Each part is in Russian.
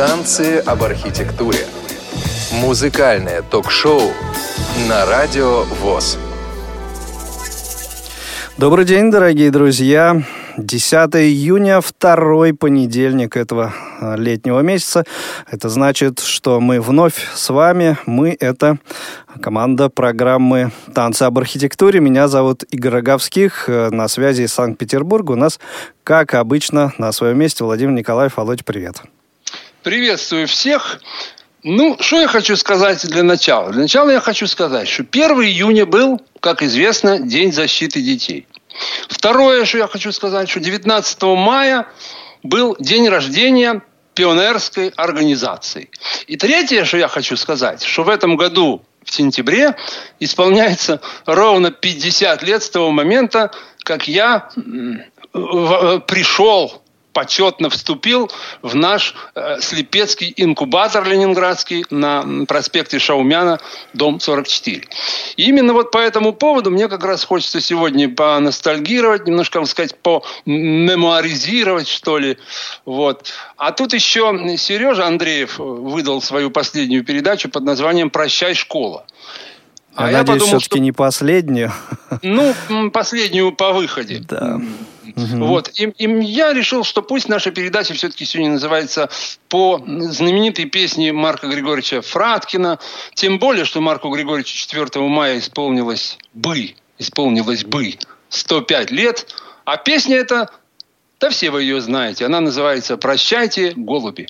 Танцы об архитектуре. Музыкальное ток-шоу на Радио ВОЗ. Добрый день, дорогие друзья. 10 июня, второй понедельник этого а, летнего месяца. Это значит, что мы вновь с вами. Мы — это команда программы «Танцы об архитектуре». Меня зовут Игорь Роговских. На связи из Санкт-Петербурга. У нас, как обычно, на своем месте Владимир Николаев. Володь, привет. Приветствую всех. Ну, что я хочу сказать для начала? Для начала я хочу сказать, что 1 июня был, как известно, День защиты детей. Второе, что я хочу сказать, что 19 мая был день рождения пионерской организации. И третье, что я хочу сказать, что в этом году в сентябре исполняется ровно 50 лет с того момента, как я пришел почетно вступил в наш э, слепецкий инкубатор ленинградский на проспекте Шаумяна, дом 44. И именно вот по этому поводу мне как раз хочется сегодня поностальгировать, немножко, так сказать, по-мемуаризировать, что ли. Вот. А тут еще Сережа Андреев выдал свою последнюю передачу под названием «Прощай, школа». А я, надеюсь, все-таки что... не последнюю. Ну, последнюю по выходе. Да. Угу. Вот. И, и я решил, что пусть наша передача все-таки сегодня называется по знаменитой песне Марка Григорьевича Фраткина. Тем более, что Марку Григорьевичу 4 мая исполнилось бы, исполнилось бы 105 лет. А песня эта, да все вы ее знаете, она называется «Прощайте, голуби».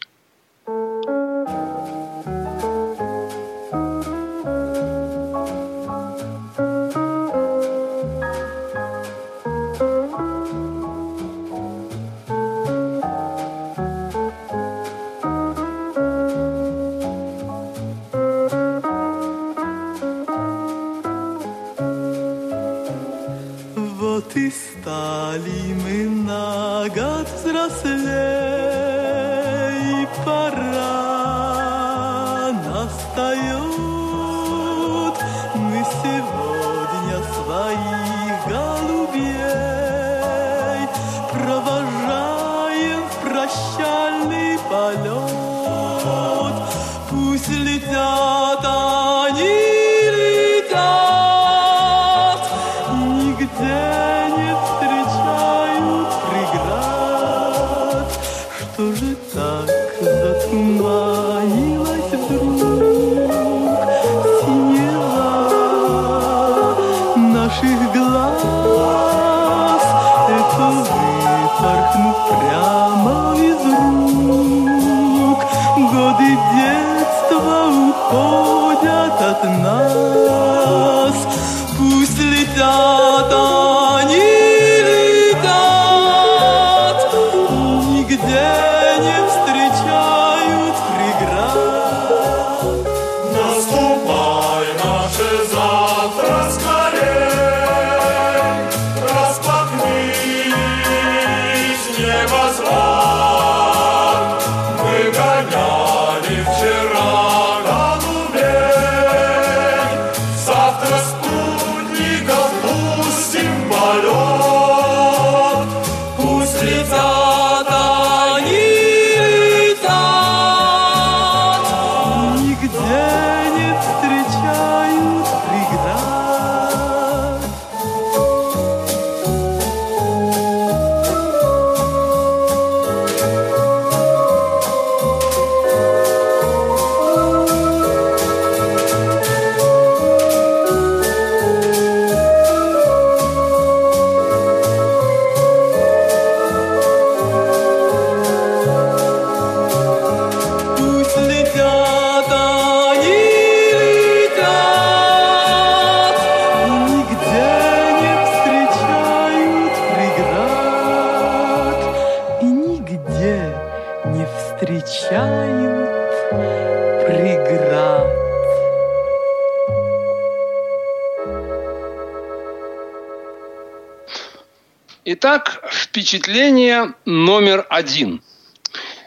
Впечатление номер один.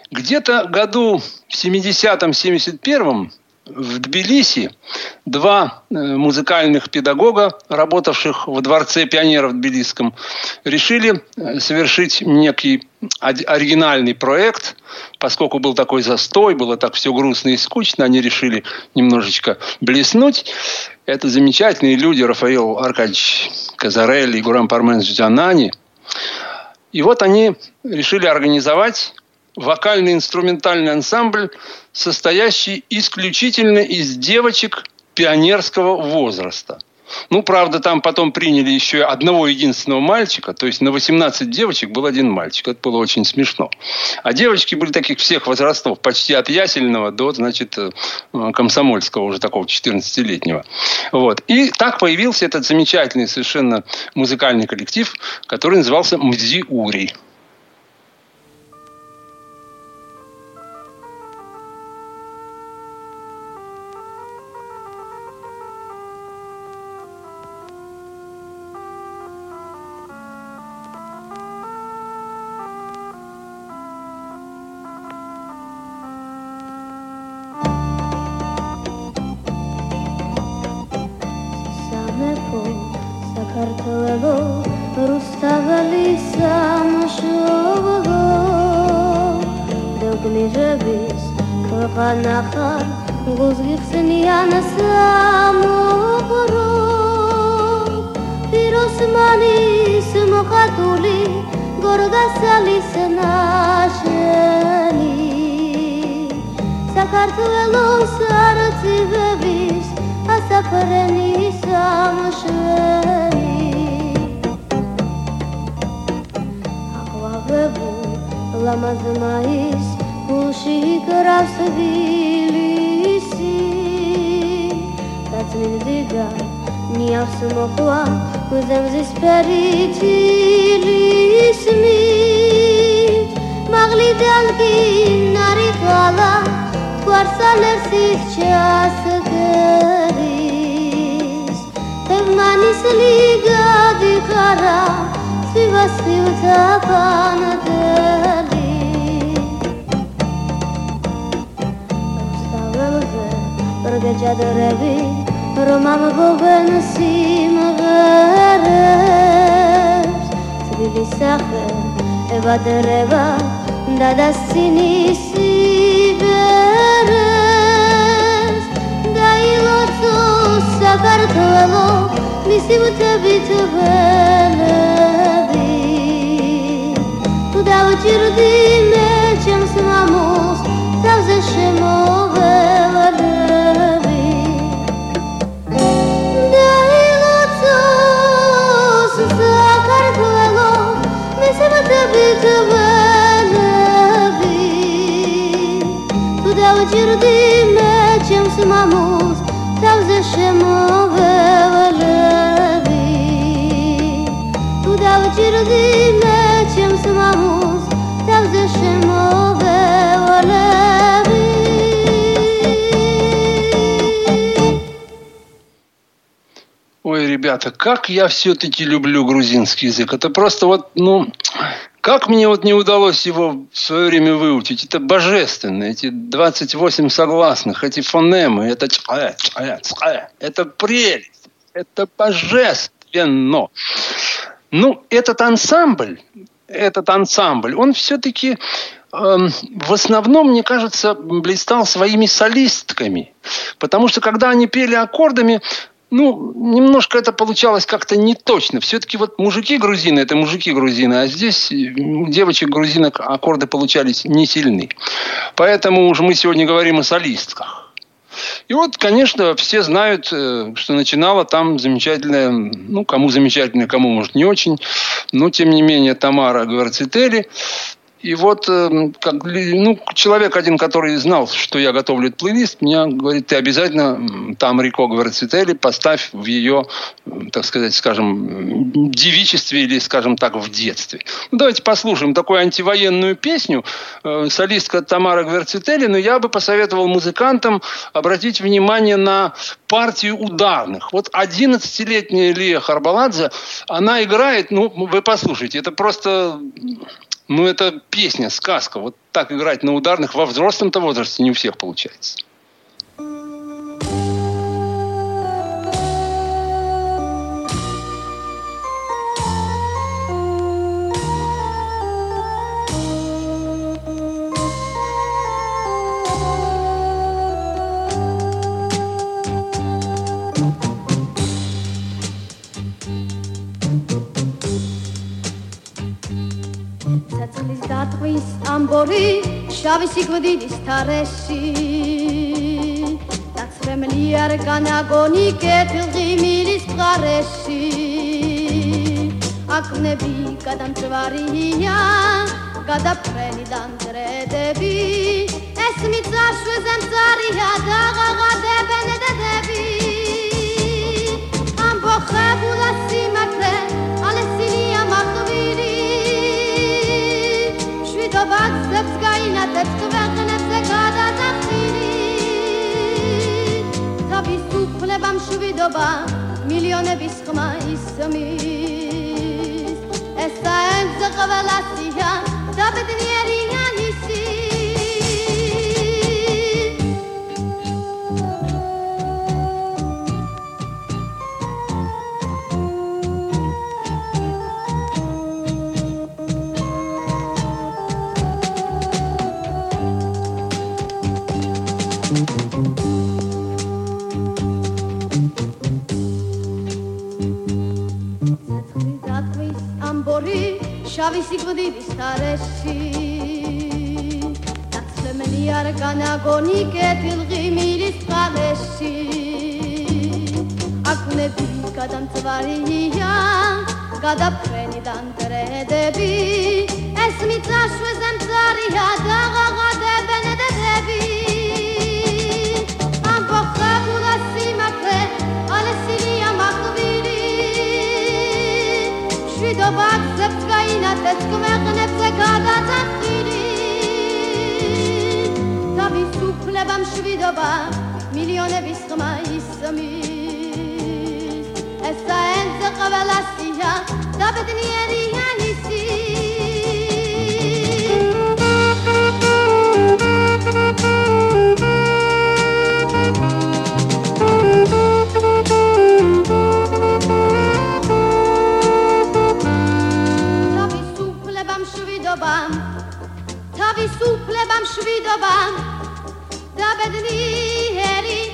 Где-то году в 70-м, 71-м в Тбилиси два э, музыкальных педагога, работавших в Дворце пионеров Тбилисском, решили э, совершить некий оригинальный проект, поскольку был такой застой, было так все грустно и скучно, они решили немножечко блеснуть. Это замечательные люди, Рафаил Аркадьевич Казарелли и Гурам Парменович Джанани. И вот они решили организовать вокально-инструментальный ансамбль, состоящий исключительно из девочек пионерского возраста. Ну, правда, там потом приняли еще одного единственного мальчика, то есть на 18 девочек был один мальчик. Это было очень смешно. А девочки были таких всех возрастов, почти от ясельного до, значит, э, комсомольского, уже такого 14-летнего. Вот. И так появился этот замечательный совершенно музыкальный коллектив, который назывался «Мдзи ты вот так ребята, как я все-таки люблю грузинский язык. Это просто вот, ну, как мне вот не удалось его в свое время выучить? Это божественно. Эти 28 согласных, эти фонемы, это это прелесть. Это божественно. Ну, этот ансамбль, этот ансамбль, он все-таки э, в основном, мне кажется, блистал своими солистками. Потому что когда они пели аккордами, ну, немножко это получалось как-то не точно. Все-таки вот мужики грузины – это мужики грузины, а здесь у девочек грузинок аккорды получались не сильны. Поэтому уже мы сегодня говорим о солистках. И вот, конечно, все знают, э, что начинала там замечательная, ну, кому замечательная, кому, может, не очень, но, тем не менее, Тамара Гварцители – и вот эм, как, ну, человек один, который знал, что я готовлю этот плейлист, мне говорит, ты обязательно там Рико Гварцители поставь в ее, так сказать, скажем, девичестве или, скажем так, в детстве. Ну, давайте послушаем такую антивоенную песню. Э, солистка Тамара Гварцители, но я бы посоветовал музыкантам обратить внимание на партию ударных. Вот 11-летняя Лия Харбаладзе, она играет, ну, вы послушайте, это просто ну, это песня, сказка. Вот так играть на ударных во взрослом-то возрасте не у всех получается. შავი სიკვდილის თარეში დაცრემლი არ განაგონი კეთილღი მილის წყარეში აკნები გადამწვარია გადაფრენი დამძრედები ეს მიწაშვეზე მწარია დაღაღადებენ დედები. ამბოხებულა სიმართლე გადაძებს ქვეყნებზე გადადახილი თავის უფლება მშვიდობა მილიონების ხმა ისმის ესა ეგზ ყველასია და ბედნიერია ისი შავი სიკვდილის თარეში დაცემენი არ განაგონი კეთილღი მირის წყალეში აკუნები გადამწვარია გადაფრენი დანდრედები ეს მიწაშვეზე მწარია დაღაღადებენ დედები Tovak zeptkayna teskmek nefse kada tatiri Tavi su plebam švidova milione viskma isamis Esa enze qavelasiya da bedniyeri yani i suhlebam švidobam, da bedni heli.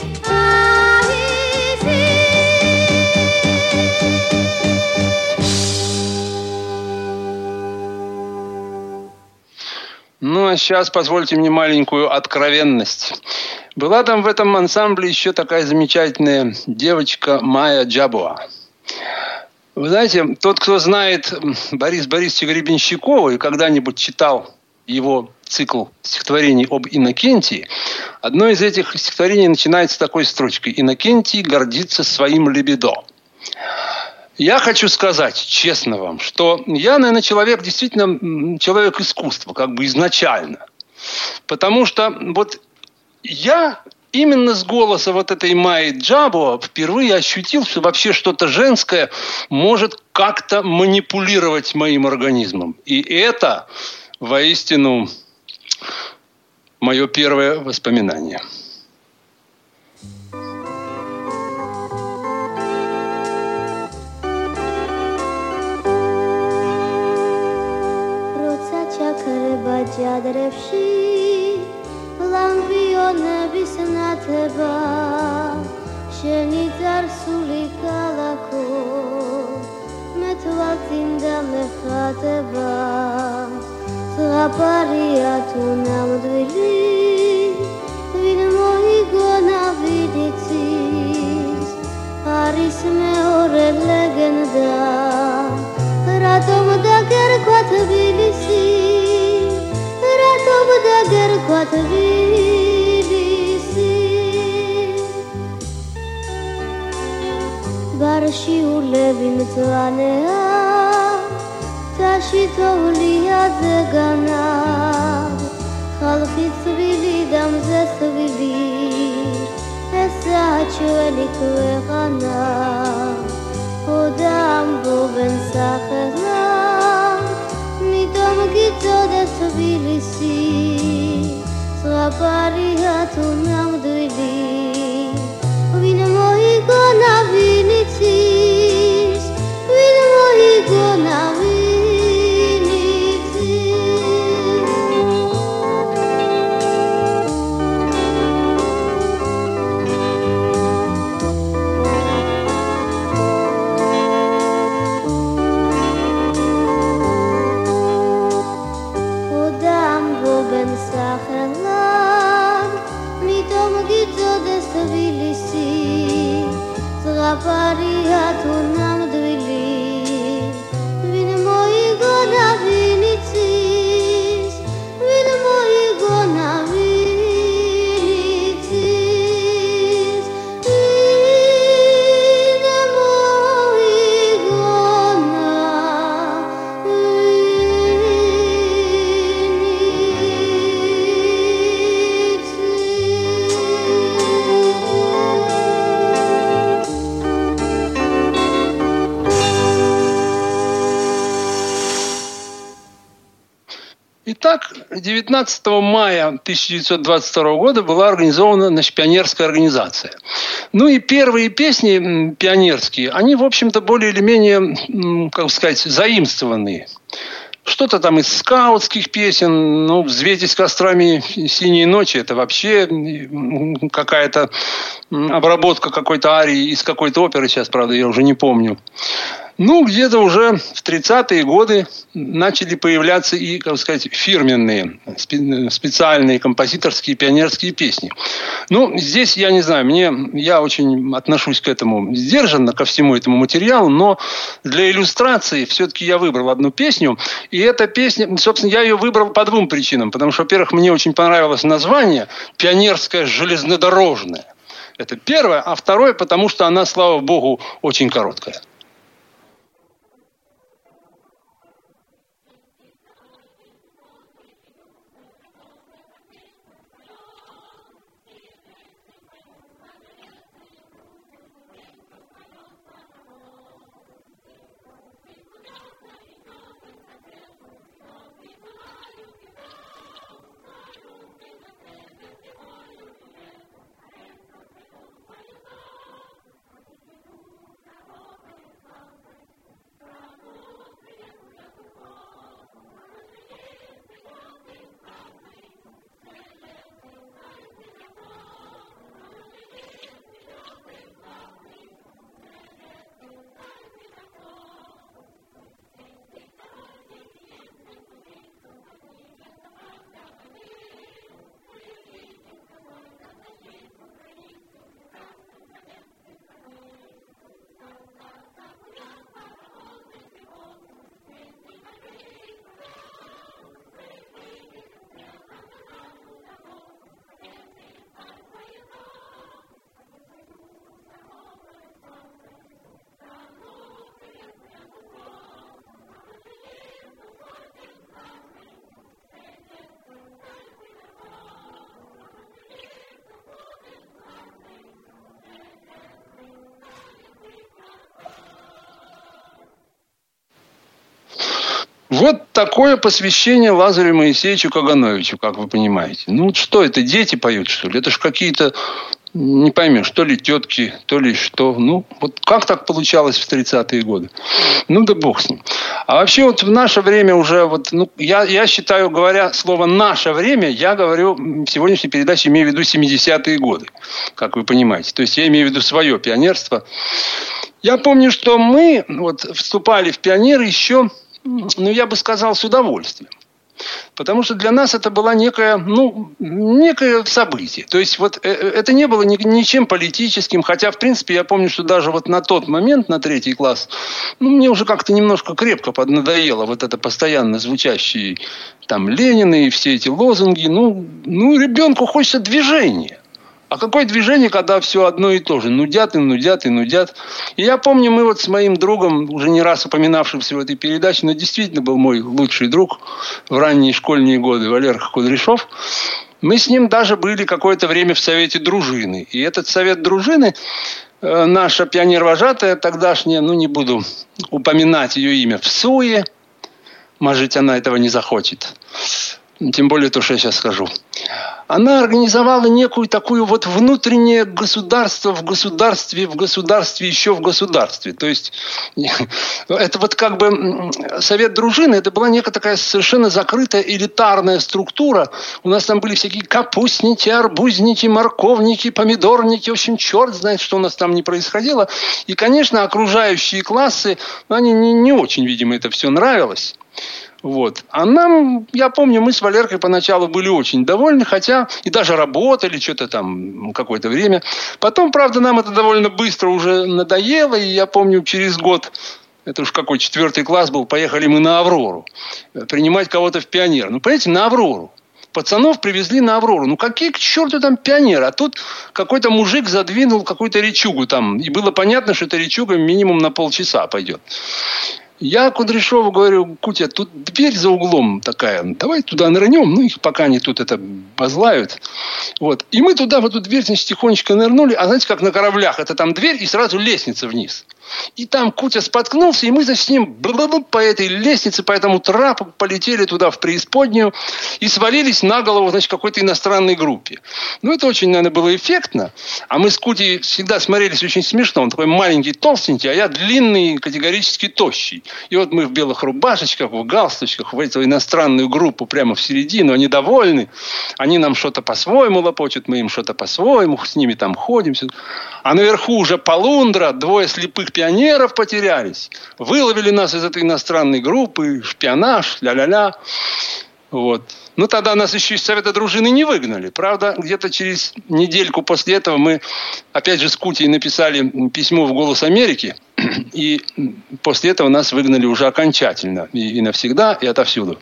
Ну а сейчас позвольте мне маленькую откровенность. Была там в этом ансамбле еще такая замечательная девочка Майя Джабуа. Вы знаете, тот, кто знает Бориса Борисовича Гребенщикова и когда-нибудь читал его цикл стихотворений об Иннокентии, одно из этих стихотворений начинается такой строчкой «Иннокентий гордится своим лебедо». Я хочу сказать, честно вам, что я, наверное, человек, действительно, человек искусства, как бы изначально. Потому что вот я именно с голоса вот этой Майи Джабо впервые ощутил, что вообще что-то женское может как-то манипулировать моим организмом. И это воистину мое первое воспоминание. ჯადრებში ლამბიონების ნათება შენი წარსული ქალაქო მე თვალწინდა მეხატება ზღაპარია თუ ნამდვილი ვინ მოიგონა ვიდიცის არის მეორე ლეგენდა რატომ დაგერქვა თბილისი რატომ დაგერქვა თბილისი ბარში ულები მწვანეა გზაში თოვლიაზე განავ ხალხი წვილი და მზე სვილი ესაა ჩვენი ქვეყანა. ოდა ამბობენ სახელად მიტომ გიწოდეს თბილისი ზღვაპარია თუ ნამდვილი ვინ მოიგონა ვინ 19 мая 1922 года была организована значит, пионерская организация. Ну и первые песни пионерские, они, в общем-то, более или менее, как сказать, заимствованные. Что-то там из скаутских песен, ну, «Взвейтесь кострами синей ночи» – это вообще какая-то обработка какой-то арии из какой-то оперы, сейчас, правда, я уже не помню. Ну, где-то уже в 30-е годы начали появляться и, как сказать, фирменные, специальные композиторские пионерские песни. Ну, здесь, я не знаю, мне, я очень отношусь к этому сдержанно, ко всему этому материалу, но для иллюстрации все-таки я выбрал одну песню. И эта песня, собственно, я ее выбрал по двум причинам. Потому что, во-первых, мне очень понравилось название «Пионерская железнодорожная». Это первое. А второе, потому что она, слава богу, очень короткая. Вот такое посвящение Лазарю Моисеевичу Кагановичу, как вы понимаете. Ну, что это, дети поют, что ли? Это же какие-то, не поймешь, то ли тетки, то ли что. Ну, вот как так получалось в 30-е годы? Ну, да бог с ним. А вообще вот в наше время уже, вот, ну, я, я считаю, говоря слово «наше время», я говорю в сегодняшней передаче, имею в виду 70-е годы, как вы понимаете. То есть я имею в виду свое пионерство. Я помню, что мы вот вступали в пионеры еще ну, я бы сказал, с удовольствием. Потому что для нас это было некое, ну, некое событие. То есть вот э, э, это не было ни, ничем политическим, хотя, в принципе, я помню, что даже вот на тот момент, на третий класс, ну, мне уже как-то немножко крепко поднадоело вот это постоянно звучащие там Ленины и все эти лозунги. Ну, ну ребенку хочется движения. А какое движение, когда все одно и то же? Нудят и нудят и нудят. И я помню, мы вот с моим другом, уже не раз упоминавшимся в этой передаче, но действительно был мой лучший друг в ранние школьные годы, Валерка Кудряшов, мы с ним даже были какое-то время в совете дружины. И этот совет дружины э, наша пионер-вожатая тогдашняя, ну не буду упоминать ее имя, в Суе, может, она этого не захочет. Тем более то, что я сейчас скажу она организовала некую такую вот внутреннее государство в государстве, в государстве, еще в государстве. То есть это вот как бы совет дружины, это была некая такая совершенно закрытая элитарная структура. У нас там были всякие капустники, арбузники, морковники, помидорники. В общем, черт знает, что у нас там не происходило. И, конечно, окружающие классы, ну, они не, не очень, видимо, это все нравилось. Вот. А нам, я помню, мы с Валеркой поначалу были очень довольны, хотя и даже работали что-то там какое-то время. Потом, правда, нам это довольно быстро уже надоело, и я помню, через год это уж какой четвертый класс был, поехали мы на Аврору принимать кого-то в пионер. Ну, понимаете, на Аврору. Пацанов привезли на Аврору. Ну, какие к черту там пионеры? А тут какой-то мужик задвинул какую-то речугу там. И было понятно, что эта речуга минимум на полчаса пойдет. Я Кудряшову говорю, Кутя, тут дверь за углом такая, давай туда нырнем, ну их пока они тут это базлают. Вот. И мы туда, в эту дверь, значит, тихонечко нырнули, а знаете, как на кораблях, это там дверь и сразу лестница вниз. И там Кутя споткнулся, и мы, значит, с ним по этой лестнице, по этому трапу полетели туда в преисподнюю и свалились на голову, значит, какой-то иностранной группе. Ну, это очень, наверное, было эффектно. А мы с Кутей всегда смотрелись очень смешно. Он такой маленький, толстенький, а я длинный, категорически тощий. И вот мы в белых рубашечках, в галстучках, в эту иностранную группу прямо в середину. Они довольны. Они нам что-то по-своему лопочут, мы им что-то по-своему, с ними там ходим. А наверху уже полундра, двое слепых пионеров потерялись. Выловили нас из этой иностранной группы, шпионаж, ля-ля-ля. Вот. Ну, тогда нас еще из Совета дружины не выгнали. Правда, где-то через недельку после этого мы, опять же, с Кутей написали письмо в «Голос Америки», и после этого нас выгнали уже окончательно. И, и навсегда, и отовсюду.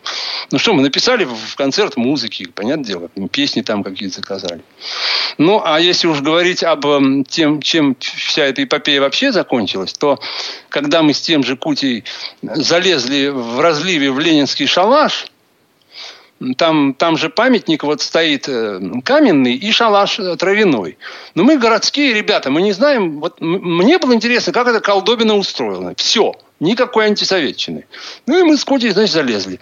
Ну что, мы написали в концерт музыки, понятное дело, песни там какие-то заказали. Ну, а если уж говорить об тем, чем вся эта эпопея вообще закончилась, то когда мы с тем же Кутей залезли в разливе в ленинский шалаш – там, там же памятник вот стоит э, каменный и шалаш э, травяной. Но мы городские ребята, мы не знаем. Вот мне было интересно, как это колдобина устроена. Все. Никакой антисоветчины. Ну и мы с Котей, значит, залезли.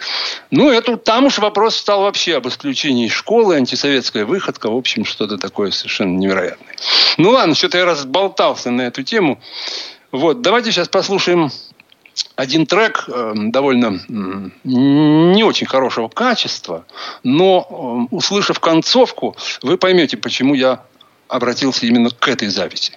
Ну, это там уж вопрос стал вообще об исключении школы, антисоветская выходка, в общем, что-то такое совершенно невероятное. Ну ладно, что-то я разболтался на эту тему. Вот, давайте сейчас послушаем один трек э, довольно не очень хорошего качества, но э, услышав концовку, вы поймете, почему я обратился именно к этой записи.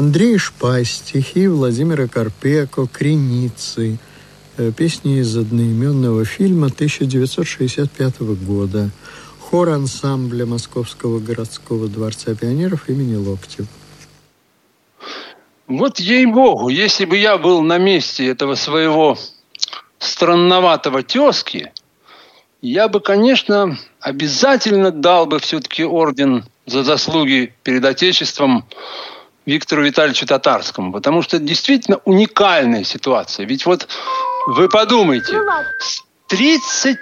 Андрей Шпай, стихи Владимира Карпеко, «Креницы», э, песни из одноименного фильма 1965 года, хор ансамбля Московского городского дворца пионеров имени Локтев. Вот ей-богу, если бы я был на месте этого своего странноватого тезки, я бы, конечно, обязательно дал бы все-таки орден за заслуги перед Отечеством Виктору Витальевичу Татарскому, потому что это действительно уникальная ситуация. Ведь вот вы подумайте, с 31,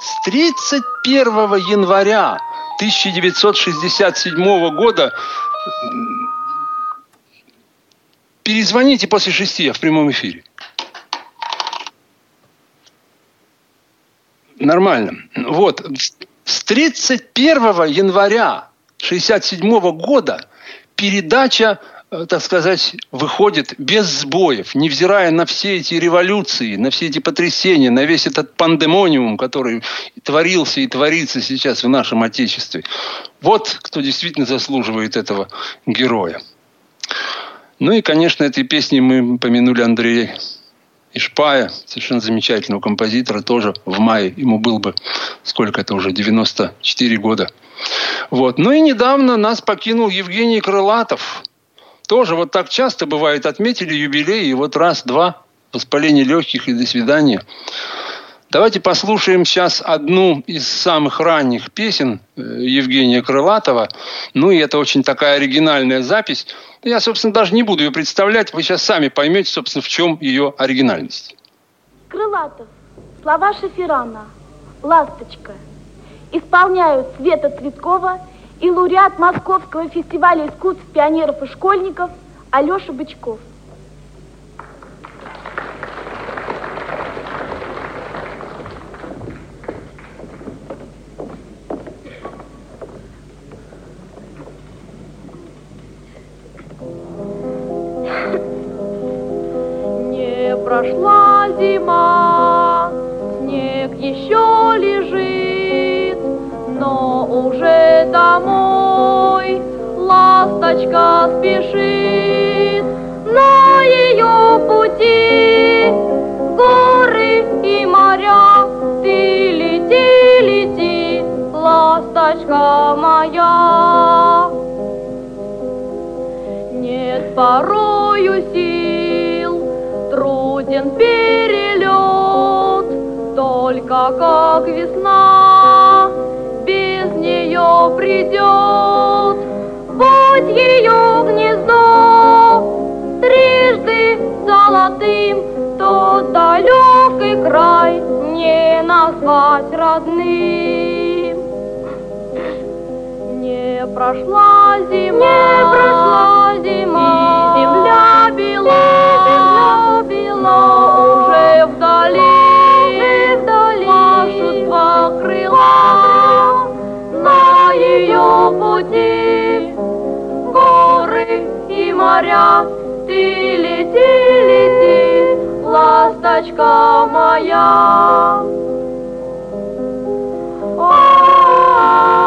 с 31 января 1967 года перезвоните после шести, я в прямом эфире. Нормально. Вот. С 31 января 1967 года передача, э, так сказать, выходит без сбоев, невзирая на все эти революции, на все эти потрясения, на весь этот пандемониум, который творился и творится сейчас в нашем Отечестве. Вот кто действительно заслуживает этого героя. Ну и, конечно, этой песней мы помянули Андрея Ишпая, совершенно замечательного композитора, тоже в мае. Ему был бы, сколько это уже, 94 года. Вот. Ну и недавно нас покинул Евгений Крылатов. Тоже вот так часто бывает, отметили юбилей, и вот раз-два, воспаление легких и до свидания. Давайте послушаем сейчас одну из самых ранних песен э, Евгения Крылатова. Ну и это очень такая оригинальная запись. Я, собственно, даже не буду ее представлять. Вы сейчас сами поймете, собственно, в чем ее оригинальность. Крылатов. Слова Шеферана. «Ласточка» исполняют Света Цветкова и лауреат Московского фестиваля искусств пионеров и школьников Алеша Бычков. Не прошла зима, снег еще лежит, но уже домой ласточка спешит. На ее пути горы и моря, ты лети, лети, ласточка моя. Нет порою сил, труден перелет, только как весна нее придет. Будь ее гнездо трижды золотым, то далекий край не назвать родным. Не прошла зима, не прошла зима, и земля бела, земля бела, уже вдали, уже вдали машут два крыла пути. Горы и моря, ты лети, лети, ласточка моя. Ты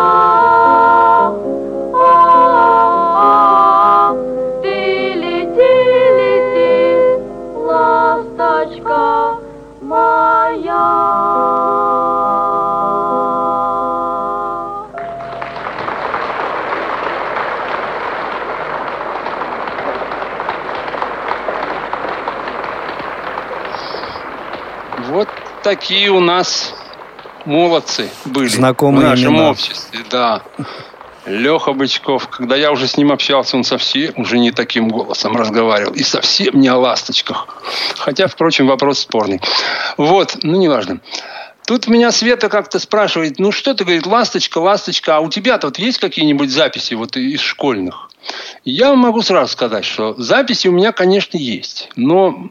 такие у нас молодцы были Знакомые в нашем имена. обществе. Да. Леха Бычков, когда я уже с ним общался, он совсем уже не таким голосом разговаривал. И совсем не о ласточках. Хотя, впрочем, вопрос спорный. Вот, ну, неважно. Тут меня Света как-то спрашивает, ну что ты, говорит, ласточка, ласточка, а у тебя-то вот есть какие-нибудь записи вот из школьных? Я могу сразу сказать, что записи у меня, конечно, есть. Но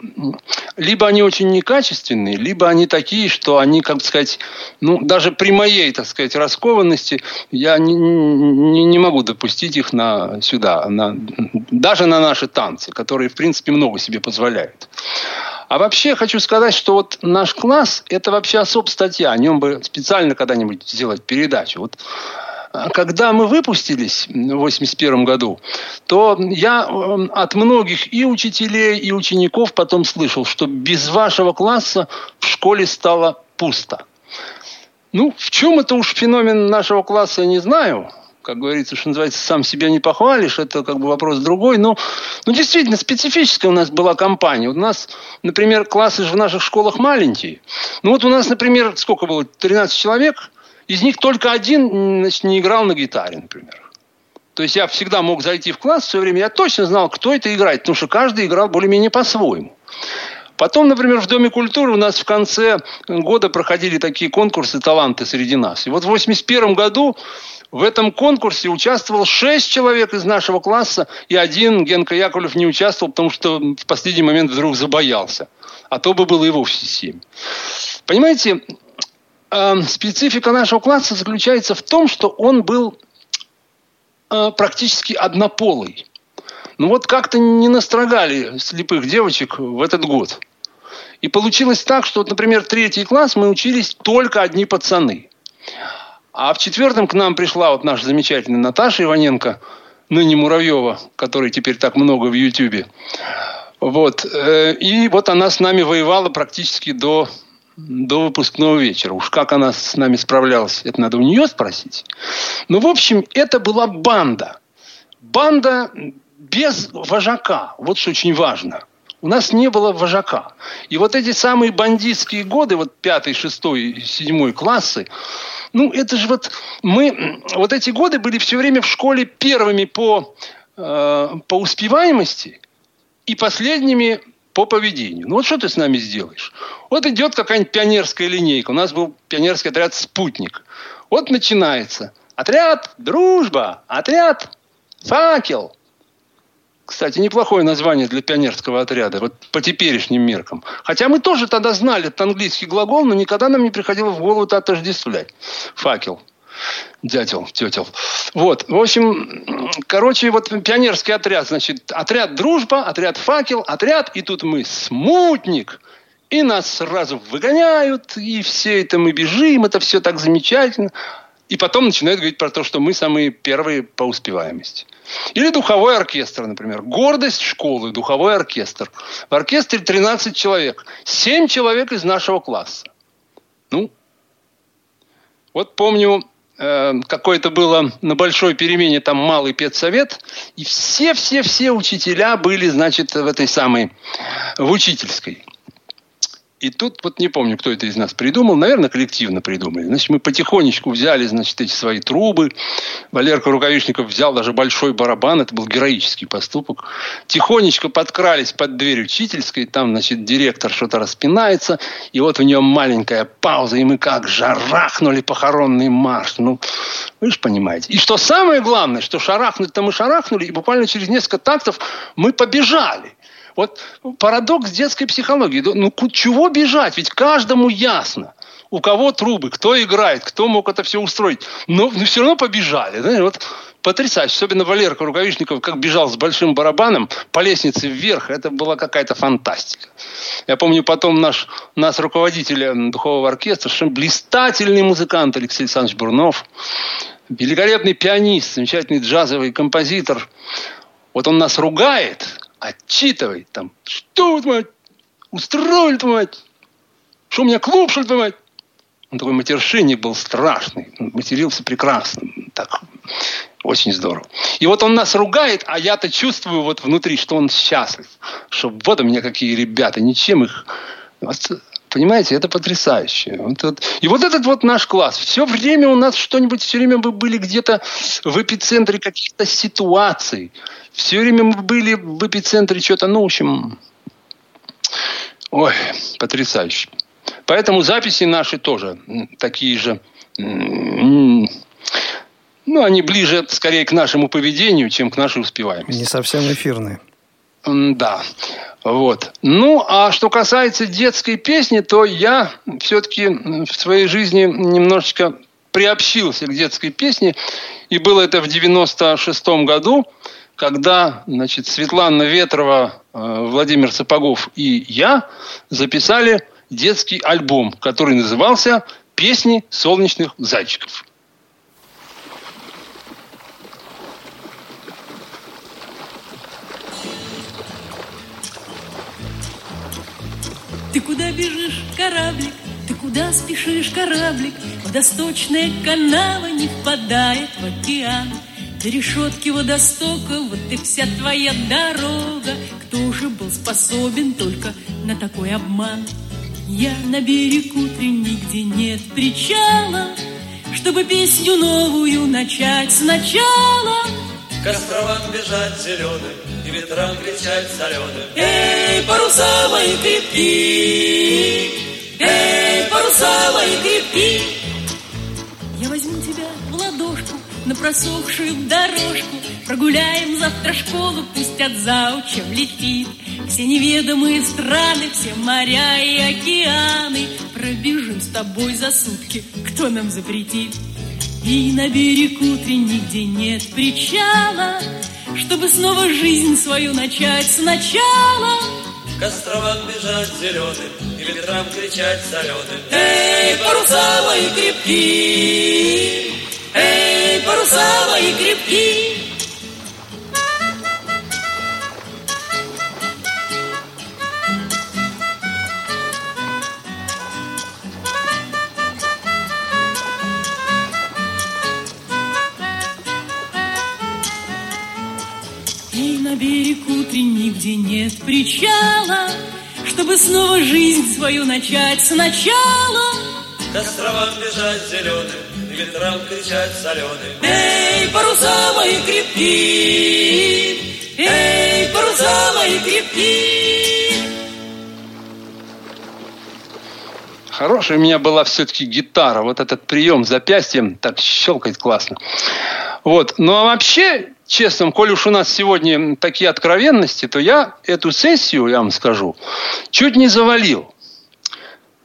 либо они очень некачественные, либо они такие, что они, как сказать, ну, даже при моей, так сказать, раскованности я не, не, не могу допустить их на, сюда, на, даже на наши танцы, которые, в принципе, много себе позволяют. А вообще хочу сказать, что вот наш класс – это вообще особая статья. О нем бы специально когда-нибудь сделать передачу. Вот когда мы выпустились в 81 году, то я э, от многих и учителей, и учеников потом слышал, что без вашего класса в школе стало пусто. Ну, в чем это уж феномен нашего класса, я не знаю как говорится, что называется, сам себя не похвалишь, это как бы вопрос другой. Но, ну, действительно, специфическая у нас была компания. У нас, например, классы же в наших школах маленькие. Ну, вот у нас, например, сколько было? 13 человек. Из них только один не играл на гитаре, например. То есть я всегда мог зайти в класс все время, я точно знал, кто это играет, потому что каждый играл более-менее по-своему. Потом, например, в Доме культуры у нас в конце года проходили такие конкурсы «Таланты среди нас». И вот в 1981 году в этом конкурсе участвовал шесть человек из нашего класса, и один, Генка Яковлев, не участвовал, потому что в последний момент вдруг забоялся. А то бы было и вовсе семь. Понимаете, э, специфика нашего класса заключается в том, что он был э, практически однополый. Ну вот как-то не настрогали слепых девочек в этот год. И получилось так, что, например, третий класс мы учились только одни пацаны. А в четвертом к нам пришла вот наша замечательная Наташа Иваненко, ныне Муравьева, которой теперь так много в Ютьюбе. Вот. Э, и вот она с нами воевала практически до, до выпускного вечера. Уж как она с нами справлялась, это надо у нее спросить. Ну, в общем, это была банда. Банда без вожака. Вот что очень важно. У нас не было вожака. И вот эти самые бандитские годы, вот пятый, шестой, седьмой классы, ну, это же вот мы, вот эти годы были все время в школе первыми по, э, по успеваемости и последними по поведению. Ну вот что ты с нами сделаешь? Вот идет какая-нибудь пионерская линейка. У нас был пионерский отряд «Спутник». Вот начинается. Отряд «Дружба», отряд «Факел», кстати, неплохое название для пионерского отряда, вот по теперешним меркам. Хотя мы тоже тогда знали этот английский глагол, но никогда нам не приходило в голову это отождествлять. Факел. Дятел, тетел. Вот, в общем, короче, вот пионерский отряд, значит, отряд дружба, отряд факел, отряд, и тут мы смутник. И нас сразу выгоняют, и все это мы бежим, это все так замечательно. И потом начинают говорить про то, что мы самые первые по успеваемости. Или духовой оркестр, например. Гордость школы, духовой оркестр. В оркестре 13 человек. 7 человек из нашего класса. Ну, вот помню, какое-то было на большой перемене там малый педсовет, и все-все-все учителя были, значит, в этой самой, в учительской. И тут вот не помню, кто это из нас придумал. Наверное, коллективно придумали. Значит, мы потихонечку взяли, значит, эти свои трубы. Валерка Рукавишников взял даже большой барабан. Это был героический поступок. Тихонечко подкрались под дверь учительской. Там, значит, директор что-то распинается. И вот у нее маленькая пауза. И мы как жарахнули похоронный марш. Ну, вы же понимаете. И что самое главное, что шарахнуть-то мы шарахнули. И буквально через несколько тактов мы побежали. Вот парадокс детской психологии. Ну, чего бежать? Ведь каждому ясно у кого трубы, кто играет, кто мог это все устроить. Но, но все равно побежали. Да? Вот потрясающе. Особенно Валерка Рукавишников, как бежал с большим барабаном по лестнице вверх. Это была какая-то фантастика. Я помню потом наш, наш руководитель духового оркестра, совершенно блистательный музыкант Алексей Александрович Бурнов, великолепный пианист, замечательный джазовый композитор. Вот он нас ругает, отчитывает там, что, мать, устроили, мать, что у меня клуб, что ли, мать. Он такой матершинник был страшный, матерился прекрасно, так, очень здорово. И вот он нас ругает, а я-то чувствую вот внутри, что он счастлив, что вот у меня какие ребята, ничем их... Понимаете, это потрясающе. Вот, вот. И вот этот вот наш класс. Все время у нас что-нибудь, все время мы были где-то в эпицентре каких-то ситуаций. Все время мы были в эпицентре что-то, ну, в общем, ой, потрясающе. Поэтому записи наши тоже такие же, ну, они ближе скорее к нашему поведению, чем к нашей успеваемости. Не совсем эфирные. Да. Вот. Ну, а что касается детской песни, то я все-таки в своей жизни немножечко приобщился к детской песне. И было это в 96 году когда значит, Светлана Ветрова, э, Владимир Сапогов и я записали детский альбом, который назывался «Песни солнечных зайчиков». Ты куда бежишь, кораблик? Ты куда спешишь, кораблик? Водосточная канава не впадает в океан. До решетки водостока вот и вся твоя дорога. Кто же был способен только на такой обман? Я на берег утренний, где нет причала, Чтобы песню новую начать сначала. К островам бежать зеленым И ветрам кричать соленым Эй, паруса мои крепки! Эй, паруса мои крепки! Я возьму тебя в ладошку на просохшую дорожку. Прогуляем завтра школу, пусть от заучем летит. Все неведомые страны, все моря и океаны Пробежим с тобой за сутки, кто нам запретит? И на берег утренний, где нет причала Чтобы снова жизнь свою начать сначала К островам бежать зеленым И ветрам кричать соленым Эй, паруса мои крепки! Эй, паруса мои крепки! Где нет причала, Чтобы снова жизнь свою начать сначала. К островам бежать зеленым ветрам кричать соленым Эй, паруса мои крепки! Эй, паруса мои крепки! Хорошая у меня была все-таки гитара. Вот этот прием запястьем так щелкать классно. Вот. Ну а вообще, честно, коль уж у нас сегодня такие откровенности, то я эту сессию, я вам скажу, чуть не завалил.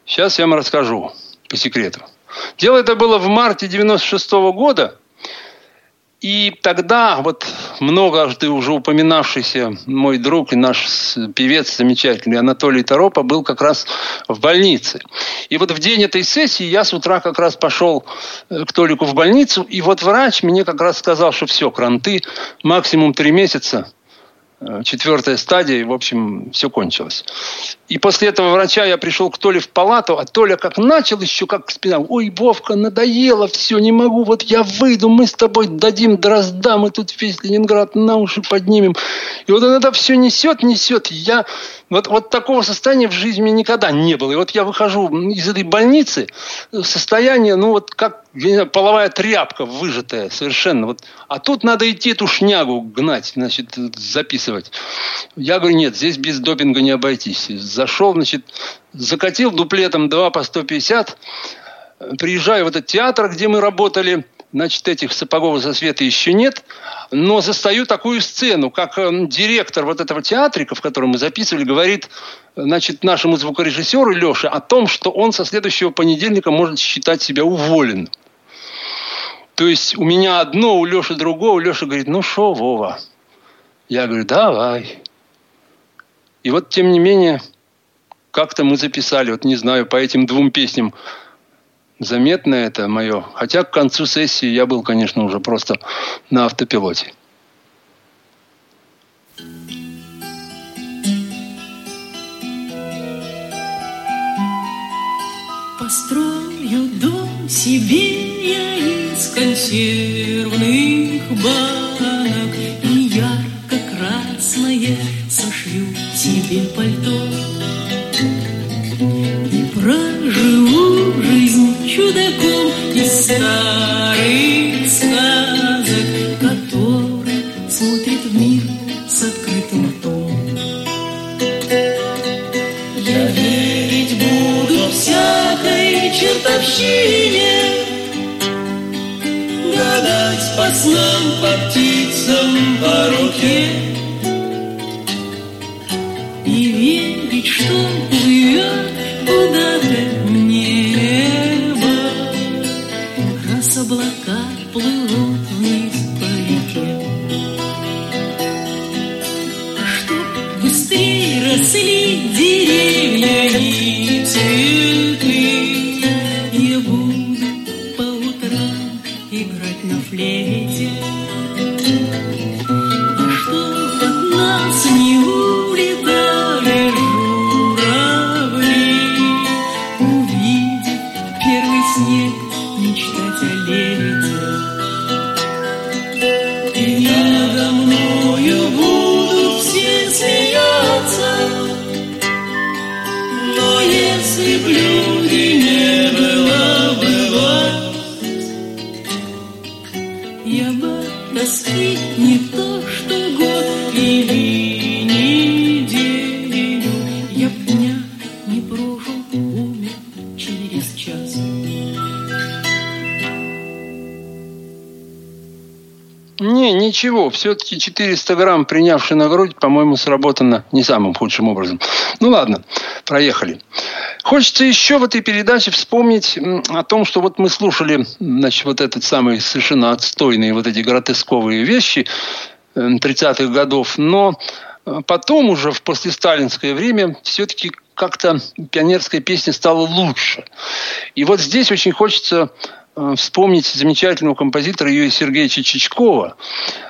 Сейчас я вам расскажу по секрету. Дело это было в марте 96 года. И тогда вот многожды уже упоминавшийся мой друг и наш певец замечательный Анатолий Торопа был как раз в больнице. И вот в день этой сессии я с утра как раз пошел э, к Толику в больницу, и вот врач мне как раз сказал, что все, кранты, максимум три месяца, четвертая стадия, и, в общем, все кончилось. И после этого врача я пришел к Толе в палату, а Толя как начал еще, как спина. Ой, Вовка, надоело, все, не могу, вот я выйду, мы с тобой дадим дрозда, мы тут весь Ленинград на уши поднимем. И вот он это все несет, несет. Я вот, вот такого состояния в жизни никогда не было. И вот я выхожу из этой больницы, состояние, ну вот как знаю, половая тряпка выжатая совершенно. Вот. А тут надо идти эту шнягу гнать, значит, записывать. Я говорю, нет, здесь без допинга не обойтись. Зашел, значит, закатил дуплетом 2 по 150, приезжаю в этот театр, где мы работали, значит, этих Сапогова со света еще нет, но застаю такую сцену, как э, директор вот этого театрика, в котором мы записывали, говорит, значит, нашему звукорежиссеру Леше о том, что он со следующего понедельника может считать себя уволенным. То есть у меня одно, у Леши другое. Леша говорит, ну что, Вова? Я говорю, давай. И вот, тем не менее, как-то мы записали, вот не знаю, по этим двум песням заметно это мое. Хотя к концу сессии я был, конечно, уже просто на автопилоте. Построю дом себе я из консервных банок И ярко-красное сошью себе пальто Не, ничего. Все-таки 400 грамм, принявший на грудь, по-моему, сработано не самым худшим образом. Ну ладно, проехали. Хочется еще в этой передаче вспомнить о том, что вот мы слушали, значит, вот этот самый совершенно отстойные вот эти гротесковые вещи э, 30-х годов, но э, потом уже в послесталинское время все-таки как-то пионерская песня стала лучше. И вот здесь очень хочется э, вспомнить замечательного композитора Юрия Сергеевича Чичкова,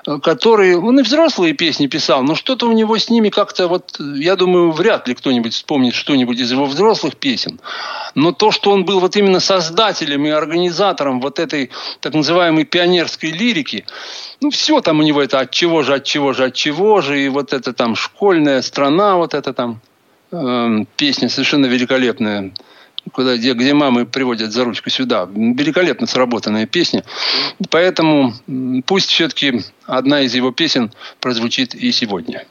э, который, он и взрослые песни писал, но что-то у него с ними как-то вот, э, я думаю, вряд ли кто-нибудь вспомнит что-нибудь из его взрослых песен. Но то, что он был вот именно создателем и организатором вот этой так называемой пионерской лирики, ну, все там у него это от чего же, от чего же, от чего же, и вот это там школьная страна, вот это там эм, песня совершенно великолепная, куда, где, где мамы приводят за ручку сюда. Великолепно сработанная песня. Поэтому пусть все-таки одна из его песен прозвучит и сегодня.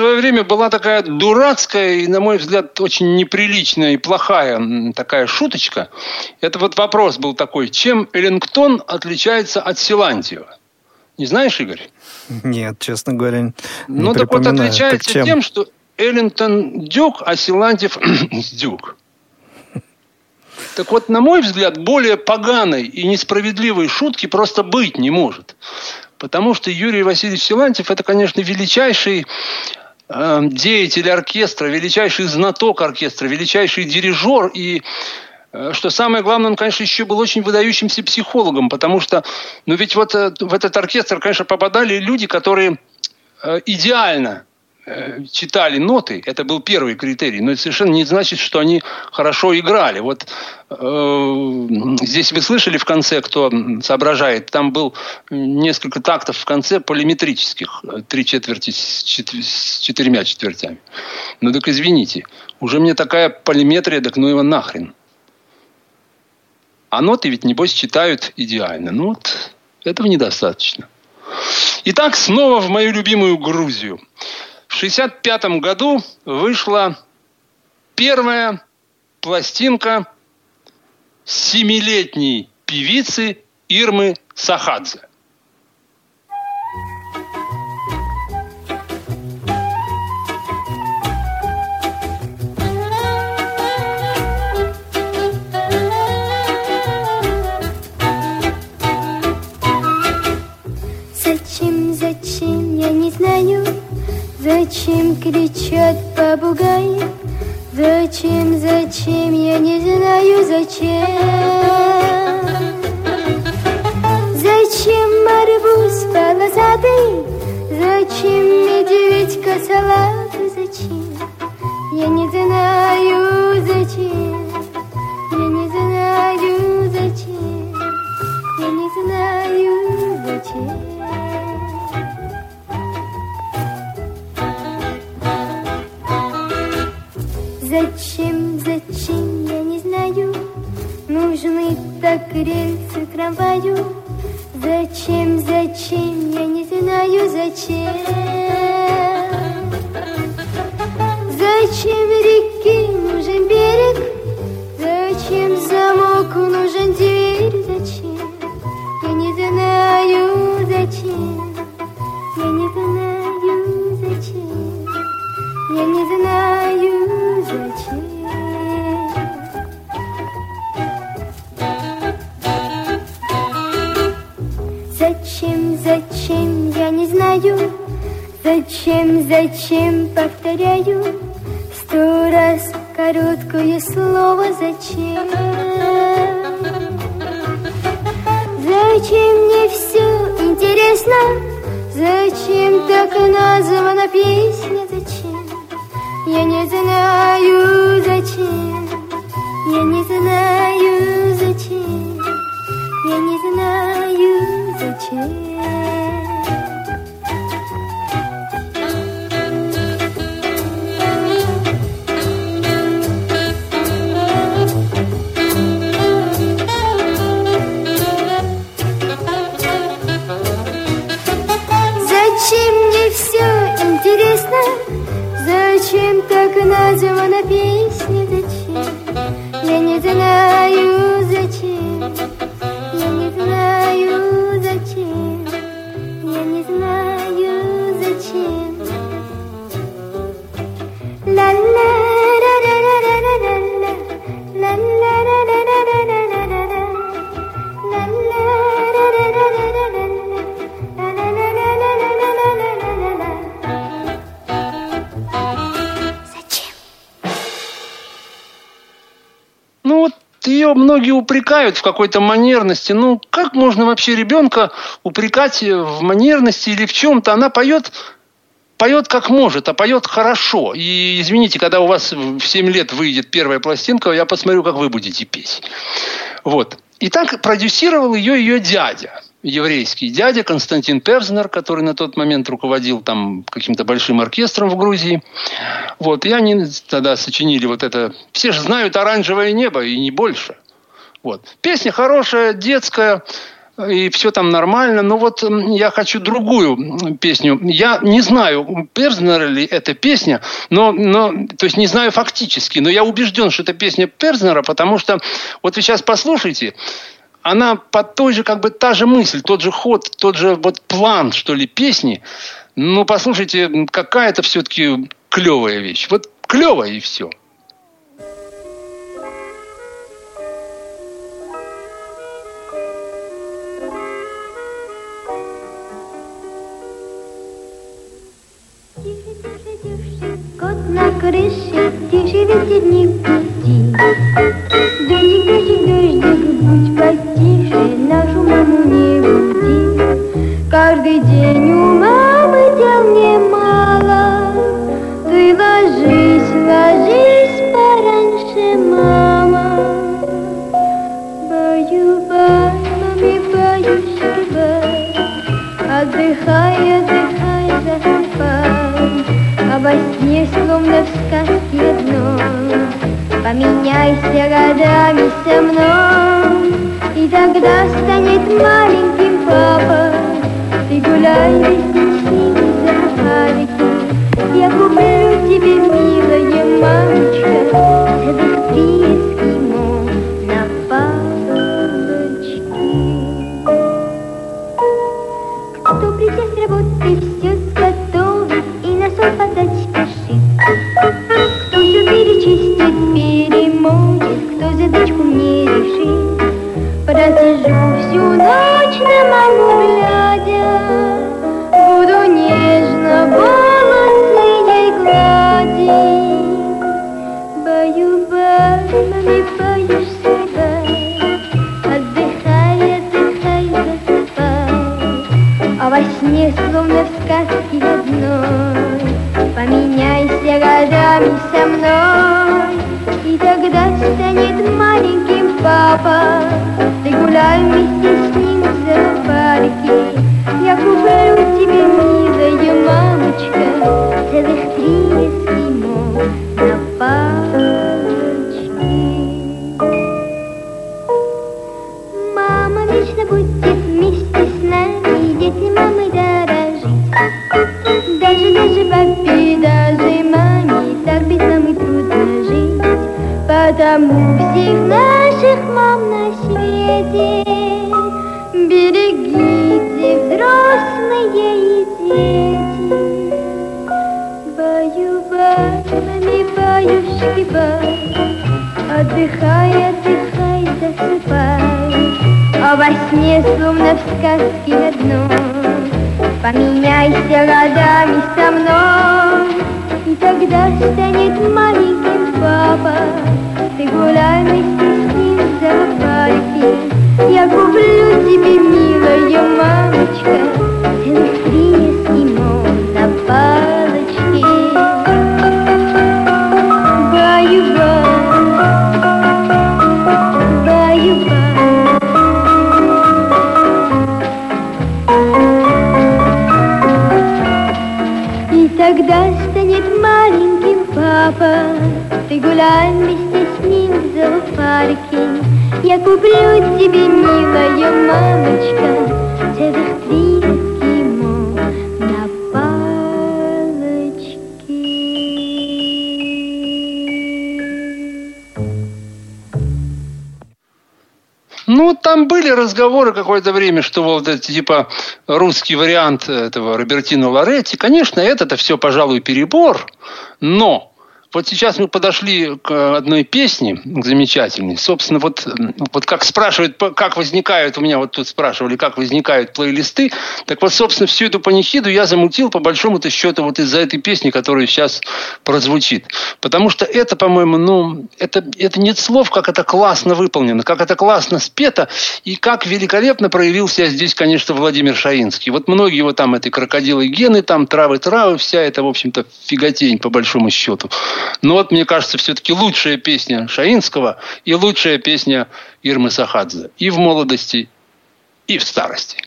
Свое время была такая дурацкая и, на мой взгляд, очень неприличная и плохая такая шуточка. Это вот вопрос был такой, чем Эллингтон отличается от Силантио? Не знаешь, Игорь? Нет, честно говоря, не ну так вот отличается Так тем, что Эллингтон дюк, а Силантьев дюк. Так вот, на мой взгляд, более поганой и несправедливой шутки просто быть не может. Потому что Юрий Васильевич Силантьев – это, конечно, величайший деятель оркестра, величайший знаток оркестра, величайший дирижер. И, э, что самое главное, он, конечно, еще был очень выдающимся психологом, потому что, ну ведь вот э, в этот оркестр, конечно, попадали люди, которые э, идеально читали ноты, это был первый критерий, но это совершенно не значит, что они хорошо играли. Вот э, здесь вы слышали в конце, кто соображает, там был несколько тактов в конце полиметрических, э, три четверти с, чет- с четырьмя четвертями. Ну так извините, уже мне такая полиметрия, так ну его нахрен. А ноты ведь, небось, читают идеально. Ну вот, этого недостаточно. Итак, снова в мою любимую Грузию. В 1965 году вышла первая пластинка семилетней певицы Ирмы Сахадзе. Зачем кричат попугаи, зачем, зачем, я не знаю, зачем. Зачем арбуз полосатый, зачем медведь косолапый, зачем, я не знаю, зачем, многие упрекают в какой-то манерности. Ну, как можно вообще ребенка упрекать в манерности или в чем-то? Она поет, поет как может, а поет хорошо. И извините, когда у вас в 7 лет выйдет первая пластинка, я посмотрю, как вы будете петь. Вот. И так продюсировал ее ее дядя, еврейский дядя Константин Перзнер, который на тот момент руководил там каким-то большим оркестром в Грузии. Вот. И они тогда сочинили вот это... Все же знают «Оранжевое небо» и не больше. Вот. Песня хорошая, детская, и все там нормально. Но вот я хочу другую песню. Я не знаю, у Перзнера ли эта песня, но, но, то есть не знаю фактически, но я убежден, что это песня Перзнера, потому что вот вы сейчас послушайте, она под той же, как бы та же мысль, тот же ход, тот же вот план, что ли, песни. Ну, послушайте, какая это все-таки клевая вещь. Вот клевая и все. На крыше, тише ветерник пути. Дождик, дождик, дождик, будь потише, нашу маму не буди. Каждый день у мамы дел немало. Ты ложись, ложись пораньше, мама. Баю, бай, маме, баюшки, бай. Отдыхай, отдыхай, Во сне, словно в сказке одной, Поменяйся годами со мной, И тогда станет маленьким папа, Ты гуляй день за. Я куплю тебе, милая мамочка, целых Баю, баю, баюшки, бай, Отдыхай, отдыхай, засыпай, А во сне, словно в сказке одной, Поменяйся годами со мной, И тогда станет маленьким папа. Ты гуляй вместе с ним в зоопарке. Я куплю тебе, милая мамочка, Гуляй вместе с ним в зоопарке. Я куплю тебе, милая мамочка, целых три. Ну, там были разговоры какое-то время, что вот это типа русский вариант этого Робертино Лоретти. Конечно, это-то все, пожалуй, перебор, но вот сейчас мы подошли к одной песне, к замечательной. Собственно, вот, вот как спрашивают, как возникают, у меня вот тут спрашивали, как возникают плейлисты. Так вот, собственно, всю эту панихиду я замутил по большому-то счету вот из-за этой песни, которая сейчас прозвучит. Потому что это, по-моему, ну, это, это нет слов, как это классно выполнено, как это классно спето, и как великолепно проявил себя здесь, конечно, Владимир Шаинский. Вот многие его там, этой крокодилы гены, там травы-травы, вся это, в общем-то, фиготень, по большому счету. Но вот, мне кажется, все-таки лучшая песня Шаинского и лучшая песня Ирмы Сахадзе. И в молодости, и в старости.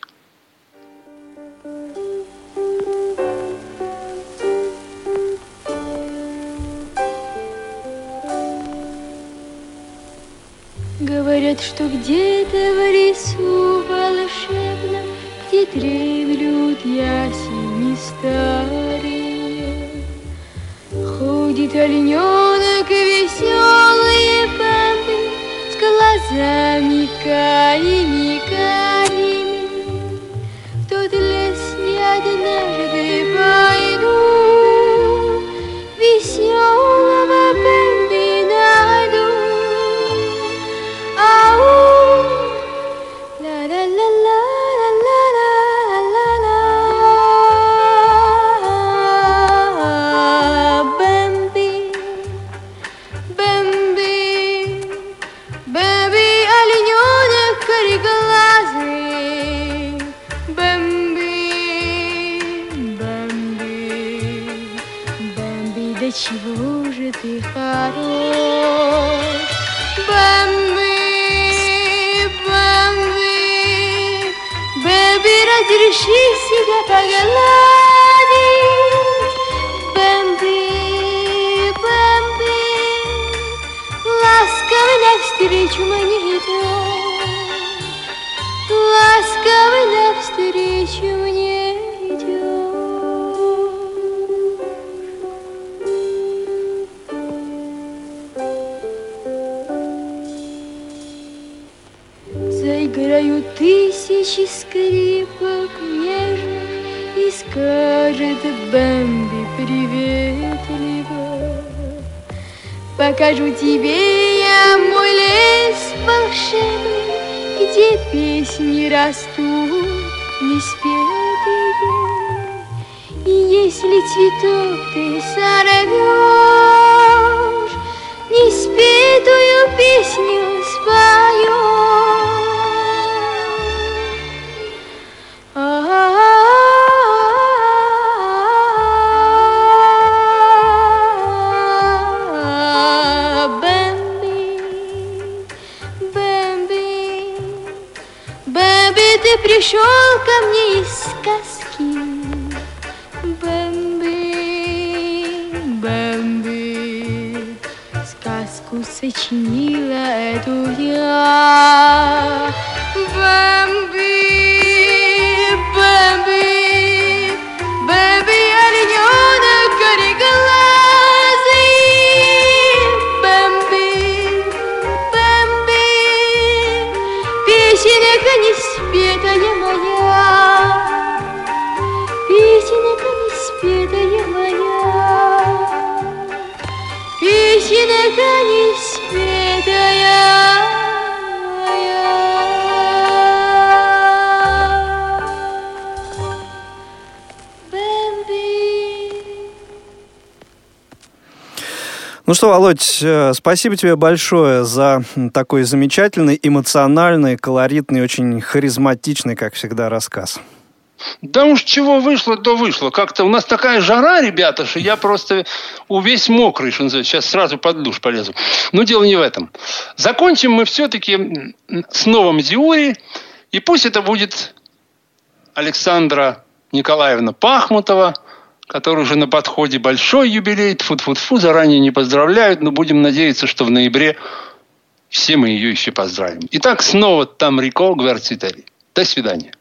Говорят, что где-то в лесу волшебном, Где треплют ясени старые, Ходит олененок веселые пампы С глазами карими, навстречу мне идет, ласково навстречу мне идет. Заиграют тысячи скрипок скажет Бэмби приветливо Покажу тебе я мой лес волшебный Где песни растут неспетые. И если цветок ты сорвешь Неспетую песню споешь пришел ко мне из сказки. Бэмби, Бэмби, сказку сочинила эту я. Ну что, Володь, э, спасибо тебе большое за такой замечательный, эмоциональный, колоритный, очень харизматичный, как всегда, рассказ. Да уж чего вышло, то вышло. Как-то у нас такая жара, ребята, что я просто весь мокрый, что называется. Сейчас сразу под душ полезу. Но дело не в этом. Закончим мы все-таки с новым Зиури. И пусть это будет Александра Николаевна Пахмутова, который уже на подходе большой юбилей. Тфу-тфу-тфу, заранее не поздравляют, но будем надеяться, что в ноябре все мы ее еще поздравим. Итак, снова там Рико Гварцители. До свидания.